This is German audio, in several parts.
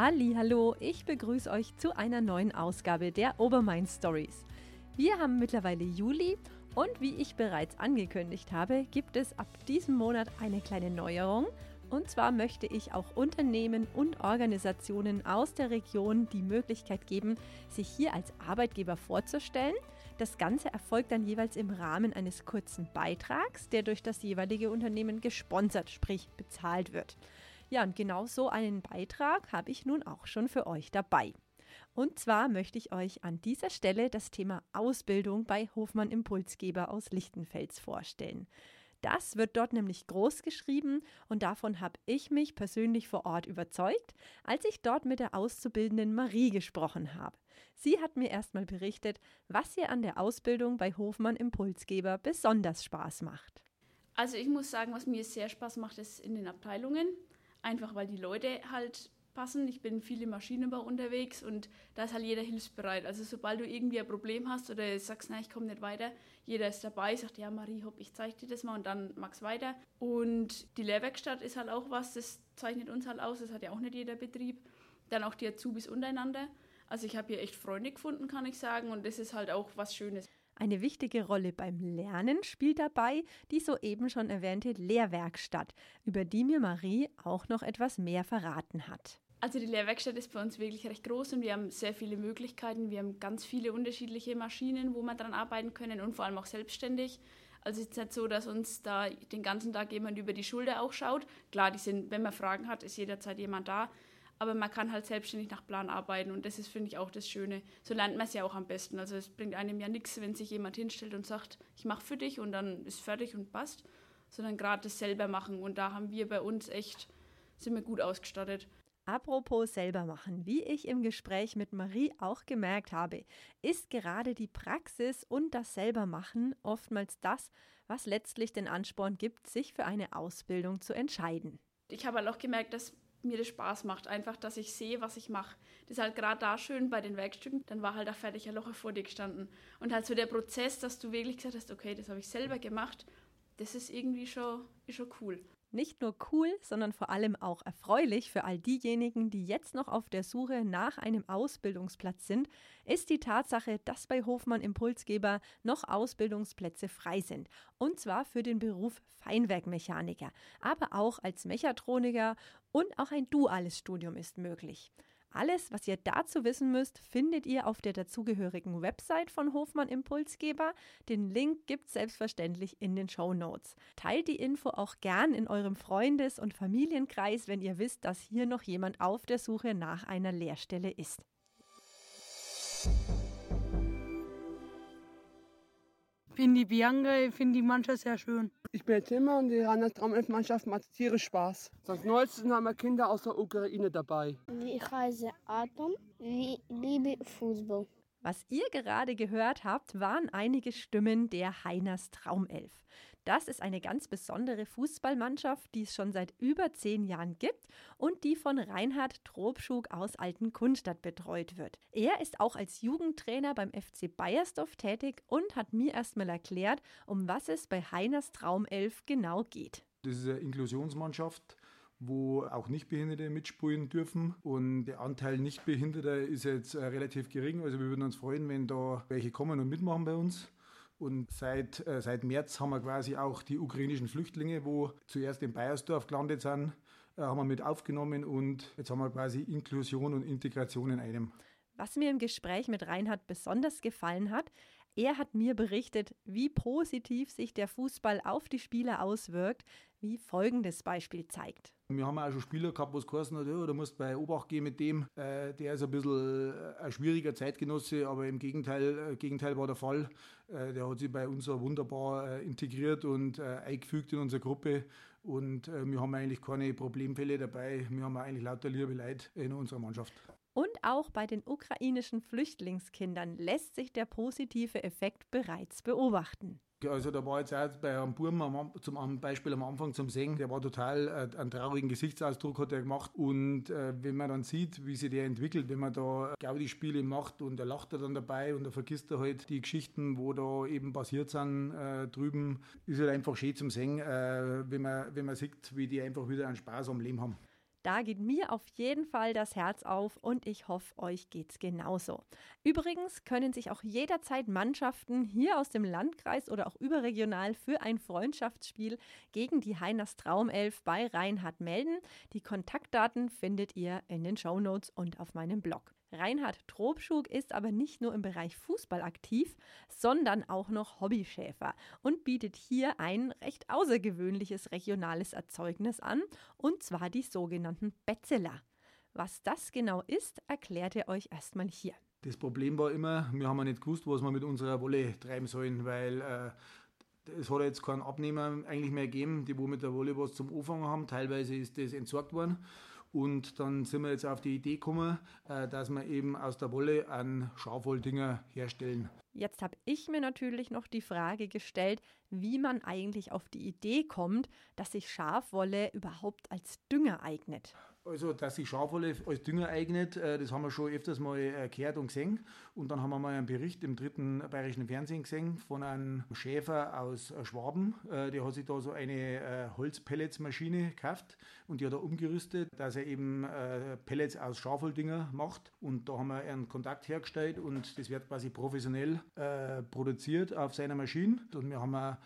Halli, hallo, ich begrüße euch zu einer neuen Ausgabe der Obermain Stories. Wir haben mittlerweile Juli und wie ich bereits angekündigt habe, gibt es ab diesem Monat eine kleine Neuerung. Und zwar möchte ich auch Unternehmen und Organisationen aus der Region die Möglichkeit geben, sich hier als Arbeitgeber vorzustellen. Das Ganze erfolgt dann jeweils im Rahmen eines kurzen Beitrags, der durch das jeweilige Unternehmen gesponsert, sprich bezahlt wird. Ja, und genau so einen Beitrag habe ich nun auch schon für euch dabei. Und zwar möchte ich euch an dieser Stelle das Thema Ausbildung bei Hofmann Impulsgeber aus Lichtenfels vorstellen. Das wird dort nämlich groß geschrieben und davon habe ich mich persönlich vor Ort überzeugt, als ich dort mit der Auszubildenden Marie gesprochen habe. Sie hat mir erstmal berichtet, was ihr an der Ausbildung bei Hofmann Impulsgeber besonders Spaß macht. Also ich muss sagen, was mir sehr Spaß macht, ist in den Abteilungen. Einfach weil die Leute halt passen. Ich bin viel im Maschinenbau unterwegs und da ist halt jeder hilfsbereit. Also sobald du irgendwie ein Problem hast oder sagst, nein, ich komme nicht weiter, jeder ist dabei, sagt, ja Marie, hopp, ich zeige dir das mal und dann mag's weiter. Und die Lehrwerkstatt ist halt auch was, das zeichnet uns halt aus, das hat ja auch nicht jeder Betrieb. Dann auch die Azubis untereinander. Also ich habe hier echt Freunde gefunden, kann ich sagen, und das ist halt auch was Schönes. Eine wichtige Rolle beim Lernen spielt dabei die soeben schon erwähnte Lehrwerkstatt, über die mir Marie auch noch etwas mehr verraten hat. Also die Lehrwerkstatt ist bei uns wirklich recht groß und wir haben sehr viele Möglichkeiten. Wir haben ganz viele unterschiedliche Maschinen, wo wir dran arbeiten können und vor allem auch selbstständig. Also es ist nicht so, dass uns da den ganzen Tag jemand über die Schulter auch schaut. Klar, die sind, wenn man Fragen hat, ist jederzeit jemand da aber man kann halt selbstständig nach Plan arbeiten und das ist, finde ich, auch das Schöne. So lernt man es ja auch am besten. Also es bringt einem ja nichts, wenn sich jemand hinstellt und sagt, ich mache für dich und dann ist fertig und passt, sondern gerade das selber machen und da haben wir bei uns echt, sind wir gut ausgestattet. Apropos selber machen, wie ich im Gespräch mit Marie auch gemerkt habe, ist gerade die Praxis und das Selbermachen oftmals das, was letztlich den Ansporn gibt, sich für eine Ausbildung zu entscheiden. Ich habe halt auch gemerkt, dass mir das Spaß macht. Einfach, dass ich sehe, was ich mache. Das ist halt gerade da schön bei den Werkstücken. Dann war halt ein fertiger Locher vor dir gestanden. Und halt so der Prozess, dass du wirklich gesagt hast, okay, das habe ich selber gemacht, das ist irgendwie schon, ist schon cool. Nicht nur cool, sondern vor allem auch erfreulich für all diejenigen, die jetzt noch auf der Suche nach einem Ausbildungsplatz sind, ist die Tatsache, dass bei Hofmann Impulsgeber noch Ausbildungsplätze frei sind. Und zwar für den Beruf Feinwerkmechaniker, aber auch als Mechatroniker und auch ein duales Studium ist möglich. Alles, was ihr dazu wissen müsst, findet ihr auf der dazugehörigen Website von Hofmann Impulsgeber. Den Link gibt's selbstverständlich in den Show Notes. Teilt die Info auch gern in eurem Freundes- und Familienkreis, wenn ihr wisst, dass hier noch jemand auf der Suche nach einer Lehrstelle ist. Finde die Bianca, ich finde die Mannschaft sehr schön. Ich bin Timmer und die Rheinland-Traum-Mannschaft macht tierisch Spaß. Seit neuestem haben wir Kinder aus der Ukraine dabei. Ich heiße Atom, ich liebe Fußball. Was ihr gerade gehört habt, waren einige Stimmen der Heiners Traumelf. Das ist eine ganz besondere Fußballmannschaft, die es schon seit über zehn Jahren gibt und die von Reinhard Trobschug aus Altenkunstadt betreut wird. Er ist auch als Jugendtrainer beim FC Bayersdorf tätig und hat mir erstmal erklärt, um was es bei Heiners Traumelf genau geht. Das ist eine Inklusionsmannschaft wo auch Nichtbehinderte mitspielen dürfen. Und der Anteil Nichtbehinderter ist jetzt äh, relativ gering. Also wir würden uns freuen, wenn da welche kommen und mitmachen bei uns. Und seit, äh, seit März haben wir quasi auch die ukrainischen Flüchtlinge, wo zuerst in Bayersdorf gelandet sind, äh, haben wir mit aufgenommen und jetzt haben wir quasi Inklusion und Integration in einem. Was mir im Gespräch mit Reinhard besonders gefallen hat, er hat mir berichtet, wie positiv sich der Fußball auf die Spieler auswirkt, wie folgendes Beispiel zeigt. Wir haben auch schon Spieler gehabt, wo es geheißen hat, ja, du musst bei Obacht gehen mit dem, äh, der ist ein bisschen äh, ein schwieriger Zeitgenosse, aber im Gegenteil, äh, Gegenteil war der Fall. Äh, der hat sich bei uns wunderbar äh, integriert und äh, eingefügt in unsere Gruppe und wir haben eigentlich keine Problemfälle dabei. Wir haben eigentlich lauter liebe Leute in unserer Mannschaft. Und auch bei den ukrainischen Flüchtlingskindern lässt sich der positive Effekt bereits beobachten. Also da war jetzt auch bei einem Buben zum Beispiel am Anfang zum Singen, der war total äh, einen traurigen Gesichtsausdruck hat er gemacht und äh, wenn man dann sieht, wie sich der entwickelt, wenn man da Gaudi-Spiele macht und er lacht er dann dabei und er vergisst er halt die Geschichten, wo da eben passiert sind äh, drüben, ist halt einfach schön zum Singen, äh, wenn man wenn man sieht, wie die einfach wieder einen Spaß am Leben haben. Da geht mir auf jeden Fall das Herz auf und ich hoffe, euch geht's genauso. Übrigens können sich auch jederzeit Mannschaften hier aus dem Landkreis oder auch überregional für ein Freundschaftsspiel gegen die Heiners Traumelf bei Reinhard melden. Die Kontaktdaten findet ihr in den Shownotes und auf meinem Blog. Reinhard Trobschug ist aber nicht nur im Bereich Fußball aktiv, sondern auch noch Hobbyschäfer und bietet hier ein recht außergewöhnliches regionales Erzeugnis an, und zwar die sogenannten Betzeler. Was das genau ist, erklärt er euch erstmal hier. Das Problem war immer, wir haben ja nicht gewusst, was wir mit unserer Wolle treiben sollen, weil äh, es hat jetzt keinen Abnehmer eigentlich mehr gegeben, die wo mit der Wolle was zum Anfangen haben. Teilweise ist das entsorgt worden. Und dann sind wir jetzt auf die Idee gekommen, äh, dass wir eben aus der Wolle einen Schafwolldinger herstellen. Jetzt habe ich mir natürlich noch die Frage gestellt, wie man eigentlich auf die Idee kommt, dass sich Schafwolle überhaupt als Dünger eignet. Also, dass sich Schafwolle als Dünger eignet, äh, das haben wir schon öfters mal äh, gehört und gesehen. Und dann haben wir mal einen Bericht im dritten bayerischen Fernsehen gesehen von einem Schäfer aus äh, Schwaben. Der hat sich da so eine Holzpelletsmaschine gekauft und die hat er umgerüstet, dass er eben Pellets aus Schafwolldinger macht. Und da haben wir einen Kontakt hergestellt und das wird quasi professionell produziert auf seiner Maschine. Und wir haben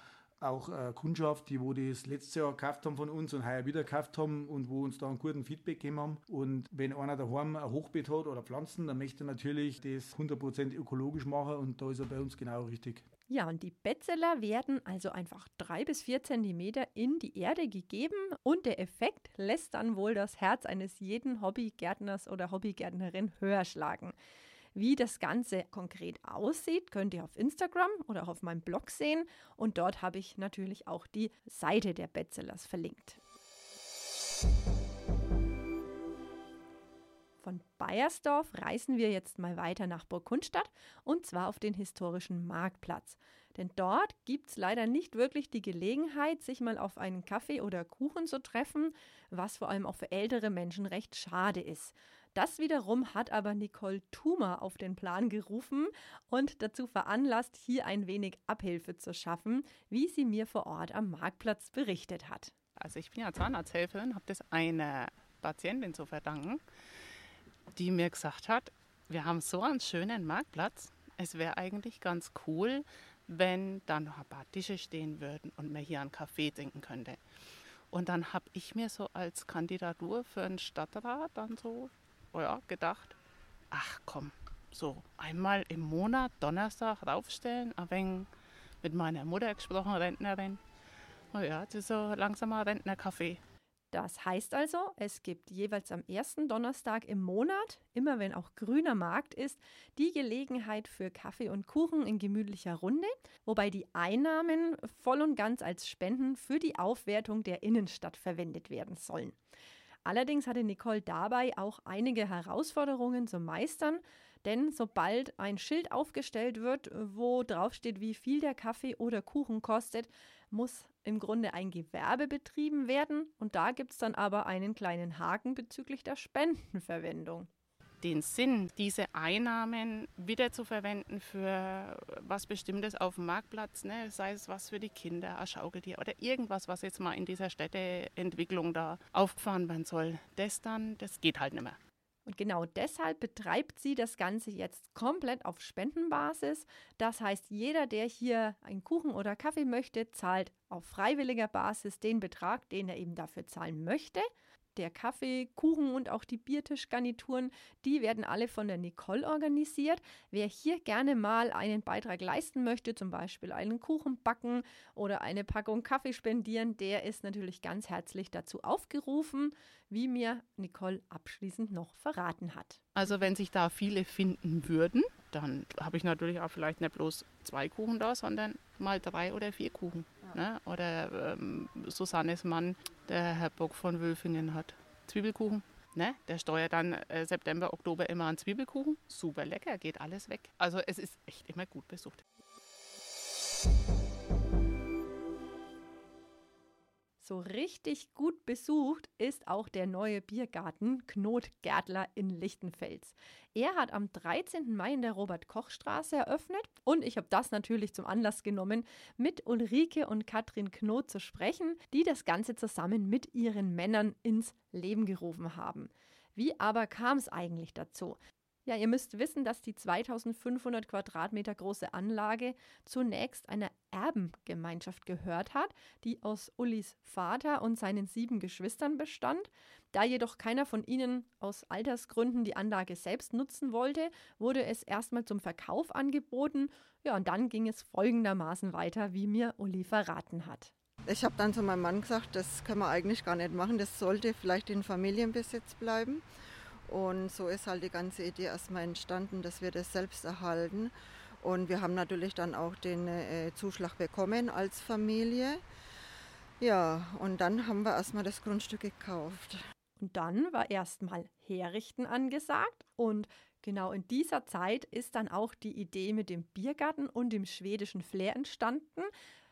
auch äh, Kundschaft, die wo das letztes Jahr gekauft haben von uns und heuer wieder gekauft haben und wo uns da einen guten Feedback gegeben haben. Und wenn einer daheim ein Hochbeet hat oder Pflanzen, dann möchte er natürlich das 100% ökologisch machen und da ist er bei uns genau richtig. Ja, und die Betzeler werden also einfach drei bis vier Zentimeter in die Erde gegeben und der Effekt lässt dann wohl das Herz eines jeden Hobbygärtners oder Hobbygärtnerin höher schlagen. Wie das Ganze konkret aussieht, könnt ihr auf Instagram oder auch auf meinem Blog sehen. Und dort habe ich natürlich auch die Seite der Bestsellers verlinkt. Von Bayersdorf reisen wir jetzt mal weiter nach Burgkunstadt und zwar auf den historischen Marktplatz. Denn dort gibt es leider nicht wirklich die Gelegenheit, sich mal auf einen Kaffee oder Kuchen zu treffen, was vor allem auch für ältere Menschen recht schade ist. Das wiederum hat aber Nicole Thumer auf den Plan gerufen und dazu veranlasst, hier ein wenig Abhilfe zu schaffen, wie sie mir vor Ort am Marktplatz berichtet hat. Also ich bin ja Zahnarzthelferin, habe das einer Patientin zu verdanken, die mir gesagt hat, wir haben so einen schönen Marktplatz, es wäre eigentlich ganz cool, wenn da noch ein paar Tische stehen würden und man hier einen Kaffee trinken könnte. Und dann habe ich mir so als Kandidatur für einen Stadtrat dann so ja, gedacht, ach komm, so einmal im Monat Donnerstag raufstellen, ein wenig mit meiner Mutter gesprochen, Rentnerin. Oh ja, das ist so langsam ein Rentnerkaffee. Das heißt also, es gibt jeweils am ersten Donnerstag im Monat, immer wenn auch grüner Markt ist, die Gelegenheit für Kaffee und Kuchen in gemütlicher Runde, wobei die Einnahmen voll und ganz als Spenden für die Aufwertung der Innenstadt verwendet werden sollen. Allerdings hatte Nicole dabei auch einige Herausforderungen zu meistern, denn sobald ein Schild aufgestellt wird, wo draufsteht, wie viel der Kaffee oder Kuchen kostet, muss im Grunde ein Gewerbe betrieben werden. Und da gibt es dann aber einen kleinen Haken bezüglich der Spendenverwendung den Sinn, diese Einnahmen wieder zu verwenden für was Bestimmtes auf dem Marktplatz, ne? sei es was für die Kinder, ein Schaukeltier oder irgendwas, was jetzt mal in dieser Städteentwicklung da aufgefahren werden soll, das dann, das geht halt nicht mehr. Und genau deshalb betreibt sie das Ganze jetzt komplett auf Spendenbasis. Das heißt, jeder, der hier einen Kuchen oder Kaffee möchte, zahlt auf freiwilliger Basis den Betrag, den er eben dafür zahlen möchte der Kaffee, Kuchen und auch die Biertischgarnituren, die werden alle von der Nicole organisiert. Wer hier gerne mal einen Beitrag leisten möchte, zum Beispiel einen Kuchen backen oder eine Packung Kaffee spendieren, der ist natürlich ganz herzlich dazu aufgerufen, wie mir Nicole abschließend noch verraten hat. Also wenn sich da viele finden würden, dann habe ich natürlich auch vielleicht nicht bloß zwei Kuchen da, sondern mal drei oder vier Kuchen. Ne? Oder ähm, Susannes Mann, der Herr Bock von Wülfingen hat Zwiebelkuchen. Ne? Der steuert dann äh, September, Oktober immer einen Zwiebelkuchen. Super lecker, geht alles weg. Also es ist echt immer gut besucht. So richtig gut besucht ist auch der neue Biergarten Knot Gärtler in Lichtenfels. Er hat am 13. Mai in der Robert-Koch-Straße eröffnet und ich habe das natürlich zum Anlass genommen, mit Ulrike und Katrin Knot zu sprechen, die das Ganze zusammen mit ihren Männern ins Leben gerufen haben. Wie aber kam es eigentlich dazu? Ja, ihr müsst wissen, dass die 2500 Quadratmeter große Anlage zunächst einer Erbengemeinschaft gehört hat, die aus Ullis Vater und seinen sieben Geschwistern bestand. Da jedoch keiner von ihnen aus Altersgründen die Anlage selbst nutzen wollte, wurde es erstmal zum Verkauf angeboten. Ja, und dann ging es folgendermaßen weiter, wie mir Uli verraten hat. Ich habe dann zu meinem Mann gesagt, das können wir eigentlich gar nicht machen, das sollte vielleicht in Familienbesitz bleiben. Und so ist halt die ganze Idee erstmal entstanden, dass wir das selbst erhalten. Und wir haben natürlich dann auch den äh, Zuschlag bekommen als Familie. Ja, und dann haben wir erstmal das Grundstück gekauft. Und dann war erstmal Herrichten angesagt und genau in dieser Zeit ist dann auch die Idee mit dem Biergarten und dem schwedischen Flair entstanden.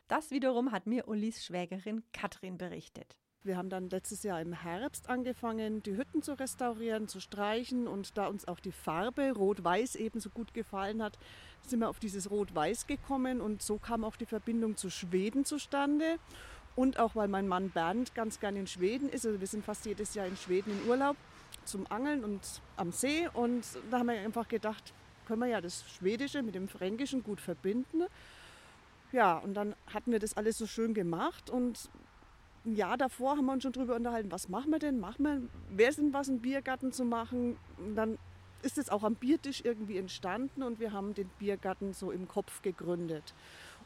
Das wiederum hat mir Ullis Schwägerin Katrin berichtet. Wir haben dann letztes Jahr im Herbst angefangen, die Hütten zu restaurieren, zu streichen. Und da uns auch die Farbe Rot-Weiß ebenso gut gefallen hat, sind wir auf dieses Rot-Weiß gekommen. Und so kam auch die Verbindung zu Schweden zustande. Und auch weil mein Mann Bernd ganz gern in Schweden ist. Also wir sind fast jedes Jahr in Schweden in Urlaub zum Angeln und am See. Und da haben wir einfach gedacht, können wir ja das Schwedische mit dem Fränkischen gut verbinden. Ja, und dann hatten wir das alles so schön gemacht und ein Jahr davor haben wir uns schon darüber unterhalten, was machen wir denn? Machen wir, wer sind was, einen Biergarten zu machen? Und dann ist es auch am Biertisch irgendwie entstanden und wir haben den Biergarten so im Kopf gegründet.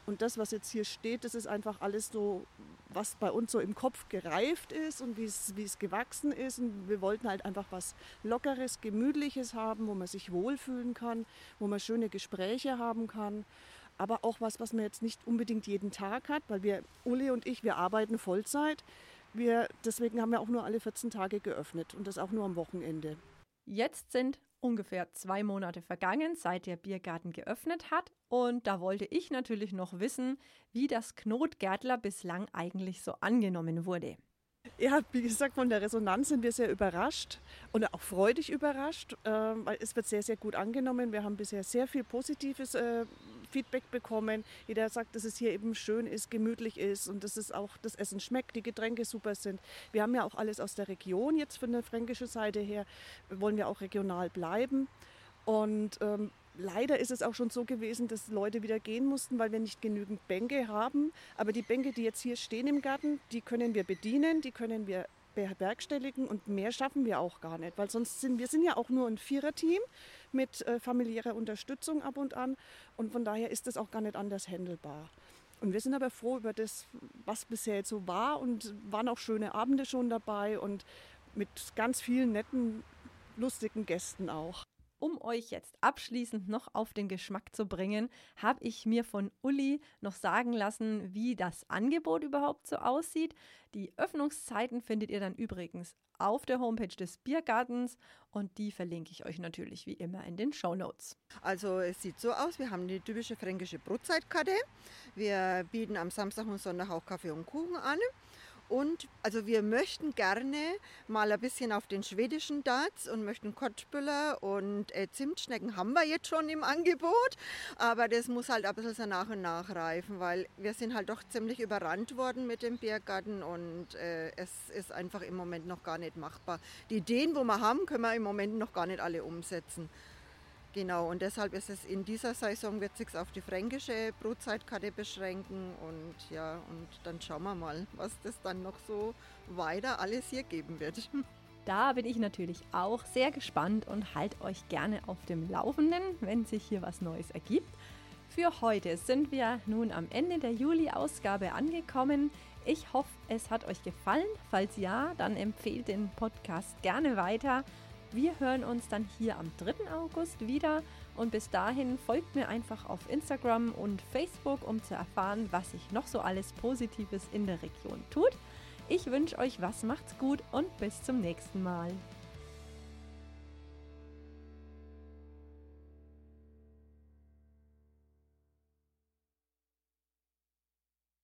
Und das, was jetzt hier steht, das ist einfach alles so, was bei uns so im Kopf gereift ist und wie es, wie es gewachsen ist. Und wir wollten halt einfach was Lockeres, Gemütliches haben, wo man sich wohlfühlen kann, wo man schöne Gespräche haben kann aber auch was, was man jetzt nicht unbedingt jeden Tag hat, weil wir, Uli und ich, wir arbeiten Vollzeit. Wir, deswegen haben wir auch nur alle 14 Tage geöffnet und das auch nur am Wochenende. Jetzt sind ungefähr zwei Monate vergangen, seit der Biergarten geöffnet hat. Und da wollte ich natürlich noch wissen, wie das Knotgärtler bislang eigentlich so angenommen wurde. Ja, wie gesagt, von der Resonanz sind wir sehr überrascht und auch freudig überrascht, äh, weil es wird sehr, sehr gut angenommen. Wir haben bisher sehr viel Positives äh, Feedback bekommen. Jeder sagt, dass es hier eben schön ist, gemütlich ist und dass es auch das Essen schmeckt, die Getränke super sind. Wir haben ja auch alles aus der Region jetzt von der fränkischen Seite her. Wollen wir auch regional bleiben. Und ähm, leider ist es auch schon so gewesen, dass Leute wieder gehen mussten, weil wir nicht genügend Bänke haben. Aber die Bänke, die jetzt hier stehen im Garten, die können wir bedienen, die können wir bewerkstelligen und mehr schaffen wir auch gar nicht, weil sonst sind wir sind ja auch nur ein Viererteam mit äh, familiärer Unterstützung ab und an und von daher ist das auch gar nicht anders handelbar. Und wir sind aber froh über das, was bisher jetzt so war und waren auch schöne Abende schon dabei und mit ganz vielen netten, lustigen Gästen auch. Um euch jetzt abschließend noch auf den Geschmack zu bringen, habe ich mir von Uli noch sagen lassen, wie das Angebot überhaupt so aussieht. Die Öffnungszeiten findet ihr dann übrigens auf der Homepage des Biergartens und die verlinke ich euch natürlich wie immer in den Show Notes. Also es sieht so aus, wir haben die typische fränkische Brotzeitkarte. Wir bieten am Samstag und Sonntag auch Kaffee und Kuchen an. Und also wir möchten gerne mal ein bisschen auf den schwedischen Darts und möchten Kottbüller und äh, Zimtschnecken haben wir jetzt schon im Angebot. Aber das muss halt ein bisschen so nach und nach reifen, weil wir sind halt doch ziemlich überrannt worden mit dem Biergarten und äh, es ist einfach im Moment noch gar nicht machbar. Die Ideen, wo wir haben, können wir im Moment noch gar nicht alle umsetzen. Genau, und deshalb ist es in dieser Saison, wird sich auf die fränkische Brutzeitkarte beschränken und ja, und dann schauen wir mal, was das dann noch so weiter alles hier geben wird. Da bin ich natürlich auch sehr gespannt und halte euch gerne auf dem Laufenden, wenn sich hier was Neues ergibt. Für heute sind wir nun am Ende der Juli-Ausgabe angekommen. Ich hoffe, es hat euch gefallen. Falls ja, dann empfehlt den Podcast gerne weiter. Wir hören uns dann hier am 3. August wieder und bis dahin folgt mir einfach auf Instagram und Facebook, um zu erfahren, was sich noch so alles Positives in der Region tut. Ich wünsche euch was, macht's gut und bis zum nächsten Mal.